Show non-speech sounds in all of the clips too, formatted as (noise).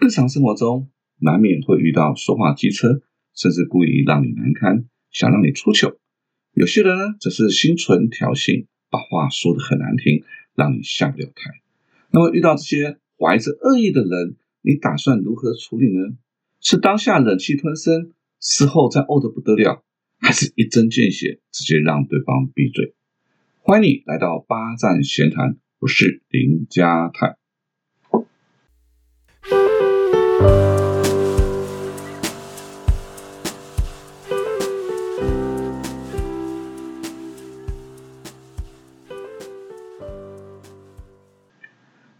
日常生活中难免会遇到说话机车，甚至故意让你难堪，想让你出糗。有些人呢，则是心存挑衅，把话说得很难听，让你下不了台。那么遇到这些怀着恶意的人，你打算如何处理呢？是当下忍气吞声，事后再怄得不得了，还是一针见血，直接让对方闭嘴？欢迎你来到八站闲谈，我是林家泰。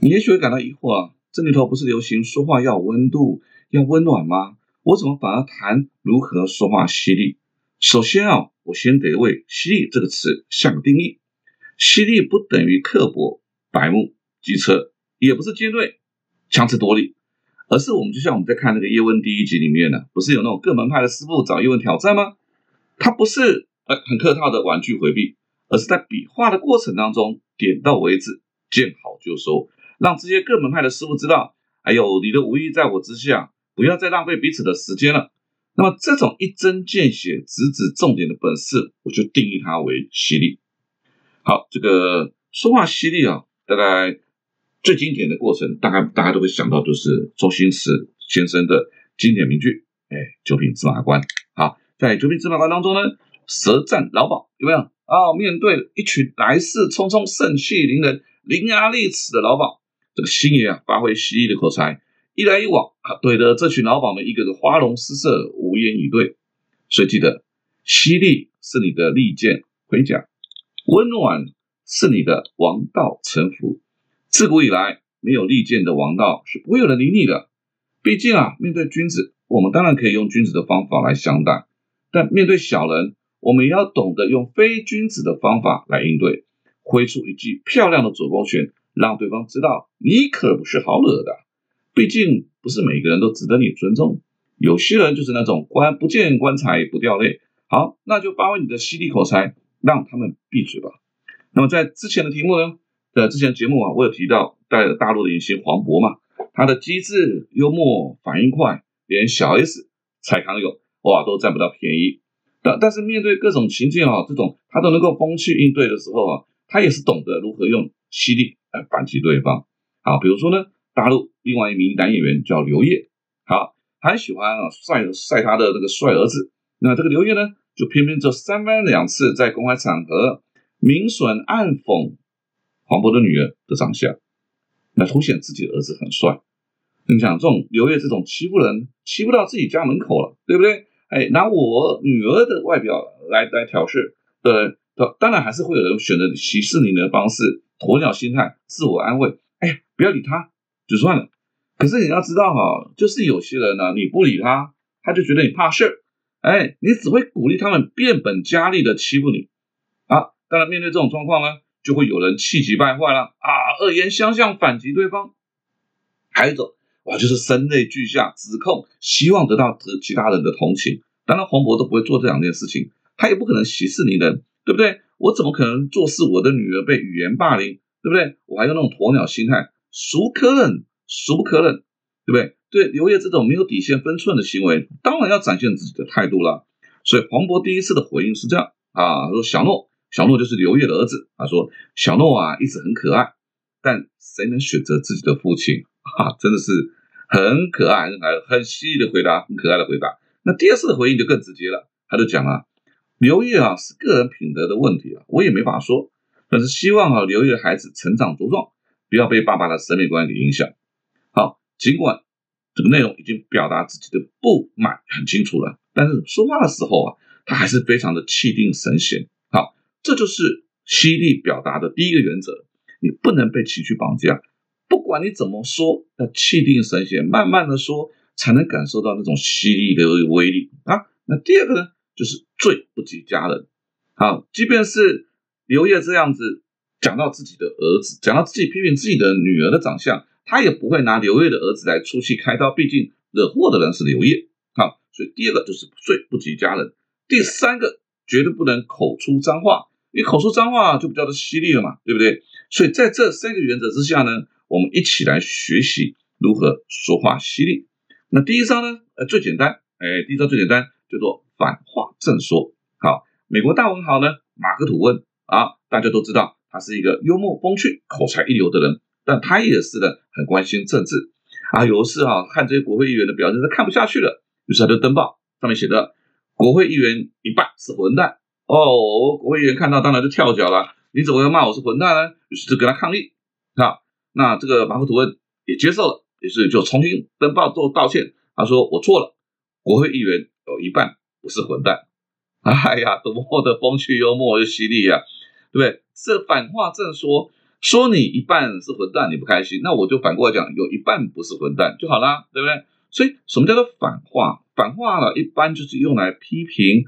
你也许会感到疑惑啊，这里头不是流行说话要温度、要温暖吗？我怎么反而谈如何说话犀利？首先啊，我先得为“犀利”这个词下个定义。犀利不等于刻薄、白目、机车，也不是尖锐、强词夺理，而是我们就像我们在看那个叶问第一集里面呢，不是有那种各门派的师傅找叶问挑战吗？他不是呃很客套的婉拒回避，而是在比划的过程当中点到为止，见好就收。让这些各门派的师傅知道，哎呦，你的武艺在我之下，不要再浪费彼此的时间了。那么这种一针见血、直指重点的本事，我就定义它为犀利。好，这个说话犀利啊，大概最经典的过程，大概大家都会想到，就是周星驰先生的经典名句，哎，九品芝麻官。好，在九品芝麻官当中呢，舌战老鸨有没有啊？面对一群来势匆匆、盛气凌人、伶牙俐齿的老鸨。这个星爷啊，发挥犀利的口才，一来一往啊，怼得这群老鸨们一个个花容失色，无言以对。所以记得，犀利是你的利剑盔甲，温暖是你的王道臣服。自古以来，没有利剑的王道是不会有人理你的。毕竟啊，面对君子，我们当然可以用君子的方法来相待；但面对小人，我们也要懂得用非君子的方法来应对，挥出一记漂亮的左勾拳。让对方知道你可不是好惹的，毕竟不是每个人都值得你尊重。有些人就是那种官不见棺材不掉泪。好，那就发挥你的犀利口才，让他们闭嘴吧。那么在之前的题目呢？在之前节目啊，我有提到带着大陆的影星黄渤嘛，他的机智、幽默、反应快，连小 S、蔡康永哇都占不到便宜。但但是面对各种情境啊，这种他都能够风趣应对的时候啊，他也是懂得如何用犀利。来反击对方。好，比如说呢，大陆另外一名男演员叫刘烨，好，很喜欢啊晒晒他的这个帅儿子。那这个刘烨呢，就偏偏这三番两次在公开场合明损暗讽黄渤的女儿的长相，来凸显自己儿子很帅。你想，这种刘烨这种欺负人，欺负到自己家门口了，对不对？哎，拿我女儿的外表来来挑事，对，当然还是会有人选择息事宁人的方式。鸵鸟心态，自我安慰，哎，不要理他就算了。可是你要知道哈，就是有些人呢，你不理他，他就觉得你怕事哎，你只会鼓励他们变本加厉的欺负你啊。当然，面对这种状况呢，就会有人气急败坏了啊，恶言相向反击对方。还有一种哇，就是声泪俱下指控，希望得到其他人的同情。当然，黄渤都不会做这两件事情，他也不可能息事宁人，对不对？我怎么可能做事？我的女儿被语言霸凌，对不对？我还用那种鸵鸟心态，孰可忍，孰不可忍，对不对？对刘烨这种没有底线分寸的行为，当然要展现自己的态度了。所以黄渤第一次的回应是这样啊，他说小诺，小诺就是刘烨的儿子。他说小诺啊，一直很可爱，但谁能选择自己的父亲啊？真的是很可爱，很很犀利的回答，很可爱的回答。那第二次的回应就更直接了，他就讲啊。刘烨啊，是个人品德的问题啊，我也没法说。但是希望啊，刘烨孩子成长茁壮，不要被爸爸的审美观给影响。好，尽管这个内容已经表达自己的不满很清楚了，但是说话的时候啊，他还是非常的气定神闲。好，这就是犀利表达的第一个原则，你不能被情绪绑架。不管你怎么说，要气定神闲，慢慢的说，才能感受到那种犀利的威力啊。那第二个呢？就是罪不及家人。好，即便是刘烨这样子讲到自己的儿子，讲到自己批评自己的女儿的长相，他也不会拿刘烨的儿子来出气开刀。毕竟惹祸的人是刘烨。好，所以第二个就是罪不及家人。第三个绝对不能口出脏话，你口出脏话就比较的犀利了嘛，对不对？所以在这三个原则之下呢，我们一起来学习如何说话犀利。那第一招呢？呃，最简单，哎，第一招最简单，叫做反话正说。好，美国大文豪呢，马克吐温啊，大家都知道他是一个幽默风趣、口才一流的人，但他也是呢，很关心政治啊。有一次啊，看这些国会议员的表现，他看不下去了，于是他就登报，上面写的国会议员一半是混蛋哦。国会议员看到当然就跳脚了，你怎么要骂我是混蛋呢？于是就跟他抗议啊。那这个马克吐温也接受了。于是就重新登报做道歉，他说我错了，国会议员有一半不是混蛋。(laughs) 哎呀，多么的风趣幽默又犀利呀，对不对？这反话正说，说你一半是混蛋，你不开心，那我就反过来讲，有一半不是混蛋就好啦，对不对？所以什么叫做反话？反话呢，一般就是用来批评、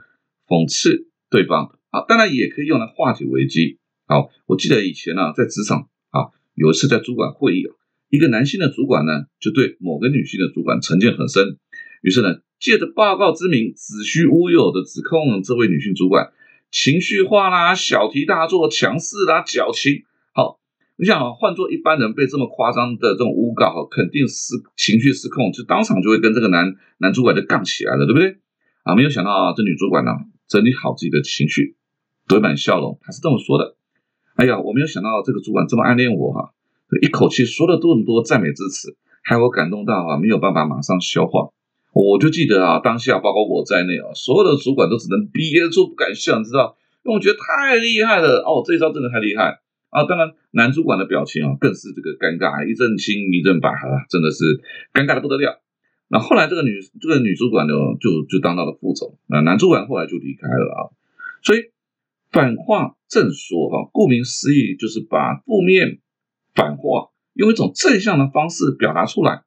讽刺对方的啊，当然也可以用来化解危机。好，我记得以前呢，在职场啊，有一次在主管会议啊。一个男性的主管呢，就对某个女性的主管成见很深，于是呢，借着报告之名，子虚乌有的指控这位女性主管情绪化啦、小题大做、强势啦、矫情。好，你想啊，换做一般人被这么夸张的这种诬告，肯定是情绪失控，就当场就会跟这个男男主管就杠起来了，对不对？啊，没有想到啊，这女主管呢，整理好自己的情绪，堆满笑容，她是这么说的：“哎呀，我没有想到这个主管这么暗恋我哈。”一口气说了这么多赞美之词，害我感动到啊，没有办法马上消化。我就记得啊，当下包括我在内啊，所有的主管都只能憋住不敢笑，你知道？因为我觉得太厉害了哦，这一招真的太厉害啊！当然，男主管的表情啊，更是这个尴尬，一阵青一阵白啊，真的是尴尬的不得了。那后来这个女这个女主管呢，就就当到了副总，那男主管后来就离开了啊。所以反话正说哈，顾名思义就是把负面。反话用一种正向的方式表达出来，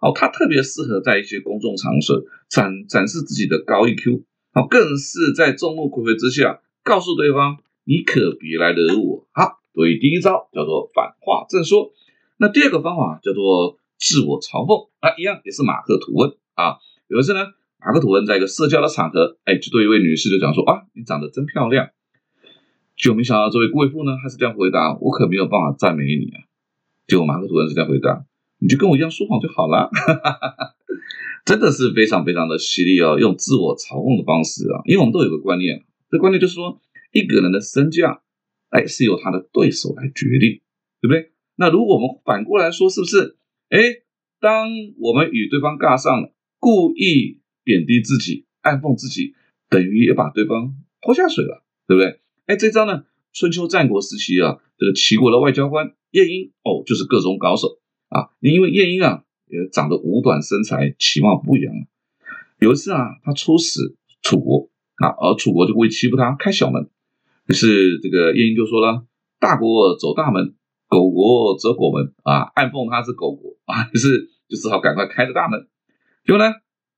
哦，他特别适合在一些公众场所展展示自己的高 EQ，哦，更是在众目睽睽之下告诉对方你可别来惹我。好，所以第一招叫做反话正说，那第二个方法叫做自我嘲讽啊，一样也是马克吐温啊。有一次呢，马克吐温在一个社交的场合，哎，就对一位女士就讲说啊，你长得真漂亮。就没想到这位贵妇呢，还是这样回答，我可没有办法赞美你啊。结果马克吐温是这样回答：“你就跟我一样说谎就好了。(laughs) ”真的是非常非常的犀利哦，用自我嘲讽的方式啊，因为我们都有个观念，这观念就是说，一个人的身价，哎，是由他的对手来决定，对不对？那如果我们反过来说，是不是？哎，当我们与对方尬上了，故意贬低自己、暗讽自己，等于也把对方拖下水了，对不对？哎，这招呢，春秋战国时期啊，这个齐国的外交官。晏婴哦，就是各种高手啊！因为晏婴啊，也长得五短身材，其貌不扬。有一次啊，他出使楚国啊，而楚国就故意欺负他，开小门。于是这个晏婴就说了：“大国走大门，狗国则狗门啊！”暗讽他是狗国 (laughs) 啊，于是就只好赶快开着大门。结果呢，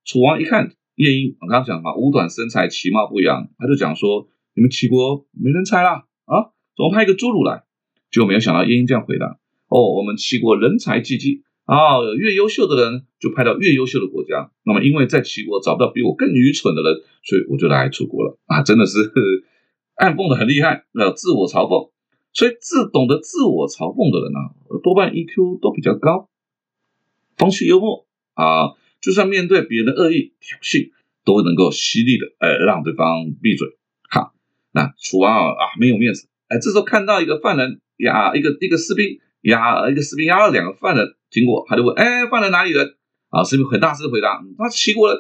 楚王一看晏婴，我刚刚讲嘛，五短身材，其貌不扬，他就讲说：“你们齐国没人才啦啊？怎么派一个侏儒来？”就没有想到晏婴这样回答：“哦，我们齐国人才济济啊，越优秀的人就派到越优秀的国家。那么，因为在齐国找不到比我更愚蠢的人，所以我就来楚国了啊！真的是暗讽的很厉害，呃，自我嘲讽。所以，自懂得自我嘲讽的人啊，多半 EQ 都比较高，风趣幽默啊，就算面对别人的恶意挑衅，都能够犀利的呃让对方闭嘴。好，那楚王啊啊没有面子，哎，这时候看到一个犯人。”呀一个一个士兵押一个士兵押了两个犯人经过，他就问：“哎，犯人哪里人？”啊，士兵很大声回答：“他齐国人。”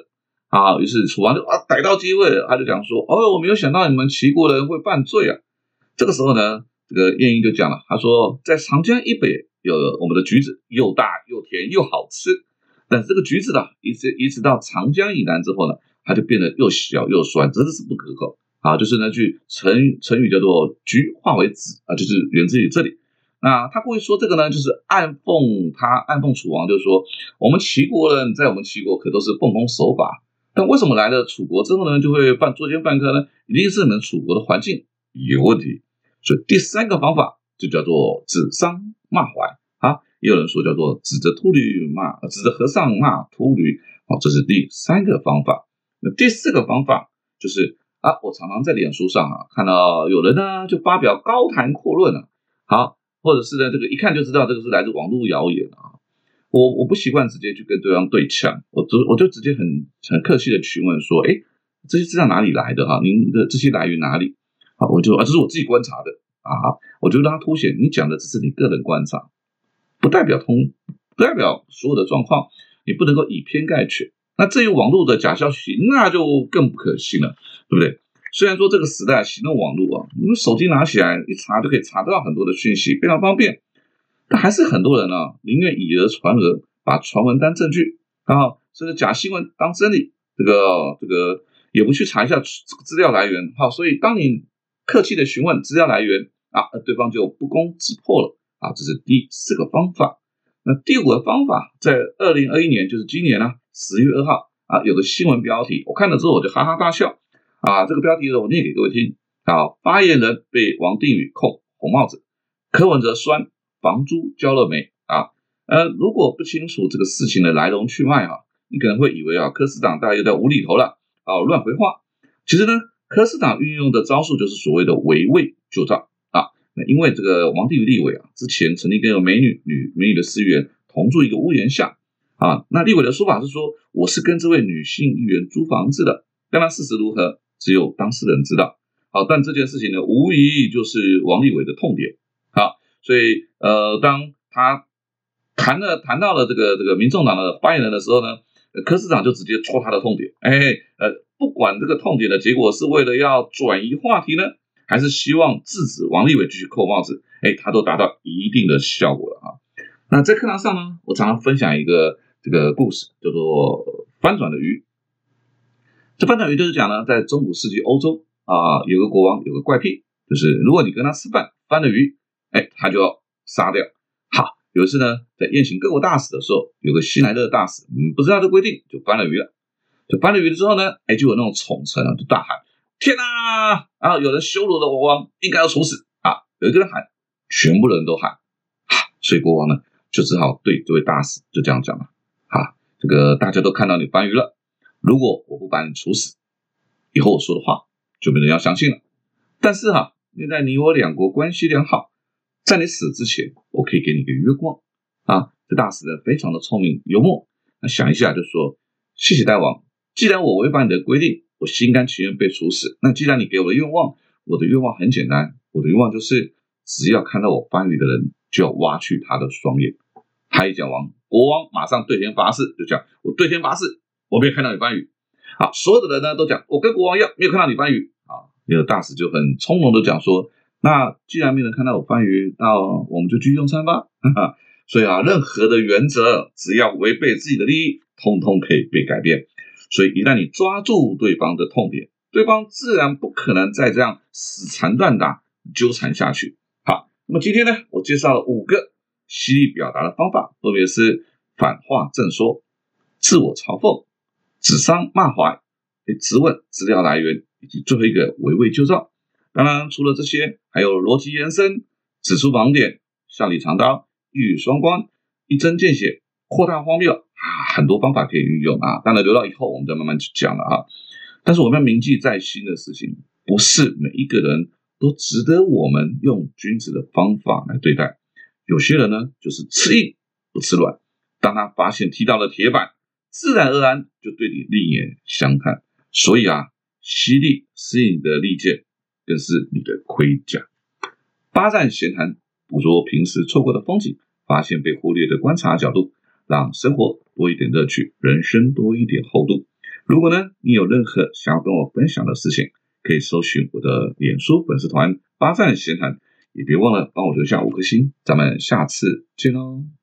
啊，于是楚王就啊逮到机会，他就讲说：“哦，我没有想到你们齐国人会犯罪啊！”这个时候呢，这个晏婴就讲了，他说：“在长江以北有我们的橘子，又大又甜又好吃。但是这个橘子呢，一直一直到长江以南之后呢，它就变得又小又酸，真的是不可口。”啊，就是那句成成语叫做“橘化为枳”啊，就是源自于这里。那他故意说这个呢，就是暗讽他暗讽楚王，就是说我们齐国人在我们齐国可都是奉公守法，但为什么来了楚国之后呢，就会犯作奸犯科呢？一定是你们楚国的环境有问题。所以第三个方法就叫做指桑骂槐啊，也有人说叫做指着秃驴骂，指着和尚骂秃驴。好，这是第三个方法。那第四个方法就是。啊，我常常在脸书上啊看到有人呢就发表高谈阔论啊，好，或者是呢这个一看就知道这个是来自网络谣言啊。我我不习惯直接去跟对方对呛，我就我就直接很很客气的询问说，哎，这些资料哪里来的哈？您的这些来源哪里？啊，我就啊，这是我自己观察的啊，我就让他凸显你讲的只是你个人观察，不代表通，不代表所有的状况，你不能够以偏概全。那至于网络的假消息，那就更不可信了，对不对？虽然说这个时代行动网络啊，你们手机拿起来一查就可以查得到很多的讯息，非常方便，但还是很多人呢宁愿以讹传讹，把传闻当证据啊，甚至假新闻当真理，这个这个也不去查一下资料来源。好，所以当你客气的询问资料来源啊，对方就不攻自破了啊。这是第四个方法。那第五个方法，在二零二一年，就是今年呢，十月二号啊，有个新闻标题，我看了之后我就哈哈大笑。啊，这个标题呢，我念给各位听。啊，发言人被王定宇扣红帽子，柯文哲酸房租交了没？啊，呃，如果不清楚这个事情的来龙去脉啊，你可能会以为啊，柯市长大概又在无厘头了，啊，乱回话。其实呢，柯市长运用的招数就是所谓的围魏救赵啊。那因为这个王定宇立委啊，之前曾经跟个美女女美女的司员同住一个屋檐下啊，那立委的说法是说，我是跟这位女性议员租房子的，当然事实如何？只有当事人知道，好，但这件事情呢，无疑就是王立伟的痛点，好，所以呃，当他谈了谈到了这个这个民众党的发言人的时候呢，柯市长就直接戳他的痛点，哎，呃，不管这个痛点的结果是为了要转移话题呢，还是希望制止王立伟继续扣帽子，哎，他都达到一定的效果了啊。那在课堂上呢，我常常分享一个这个故事，叫做翻转的鱼。这翻转鱼就是讲呢，在中古世纪欧洲啊，有个国王有个怪癖，就是如果你跟他吃饭翻了鱼，哎，他就要杀掉。好，有一次呢，在宴请各国大使的时候，有个新来的大使，嗯，不知道这规定，就翻了鱼了。就翻了鱼了之后呢，哎，就有那种宠臣啊，就大喊：“天哪！啊，有人羞辱了国王，应该要处死啊！”有一个人喊，全部人都喊，所以国王呢，就只好对这位大使就这样讲了：“啊，这个大家都看到你翻鱼了。”如果我不把你处死，以后我说的话就没人要相信了。但是哈，现在你我两国关系良好，在你死之前，我可以给你个月光啊。这大使呢非常的聪明幽默，那想一下就说：谢谢大王，既然我违反你的规定，我心甘情愿被处死。那既然你给我的愿望，我的愿望很简单，我的愿望就是只要看到我翻鱼的人，就要挖去他的双眼。他一讲完，国王马上对天发誓，就讲我对天发誓。我没有看到你翻鱼，好，所有的人呢都讲我跟国王要，没有看到你翻鱼啊。那个大使就很从容的讲说，那既然没人看到我翻鱼，那我们就继续用餐吧。(laughs) 所以啊，任何的原则只要违背自己的利益，通通可以被改变。所以一旦你抓住对方的痛点，对方自然不可能再这样死缠烂打纠缠下去。好，那么今天呢，我介绍了五个犀利表达的方法，分别是反话正说、自我嘲讽。指桑骂槐，质问资料来源，以及最后一个围魏救赵。当然，除了这些，还有逻辑延伸、指出盲点、笑里藏刀、一语双关、一针见血、扩大荒谬啊，很多方法可以运用啊。当然，留到以后我们再慢慢去讲了啊。但是我们要铭记在心的事情，不是每一个人都值得我们用君子的方法来对待。有些人呢，就是吃硬不吃软。当他发现踢到了铁板。自然而然就对你另眼相看，所以啊，犀利是你的利剑，更是你的盔甲。八站闲谈，捕捉平时错过的风景，发现被忽略的观察角度，让生活多一点乐趣，人生多一点厚度。如果呢，你有任何想要跟我分享的事情，可以搜寻我的脸书粉丝团“八站闲谈”，也别忘了帮我留下五颗星。咱们下次见喽。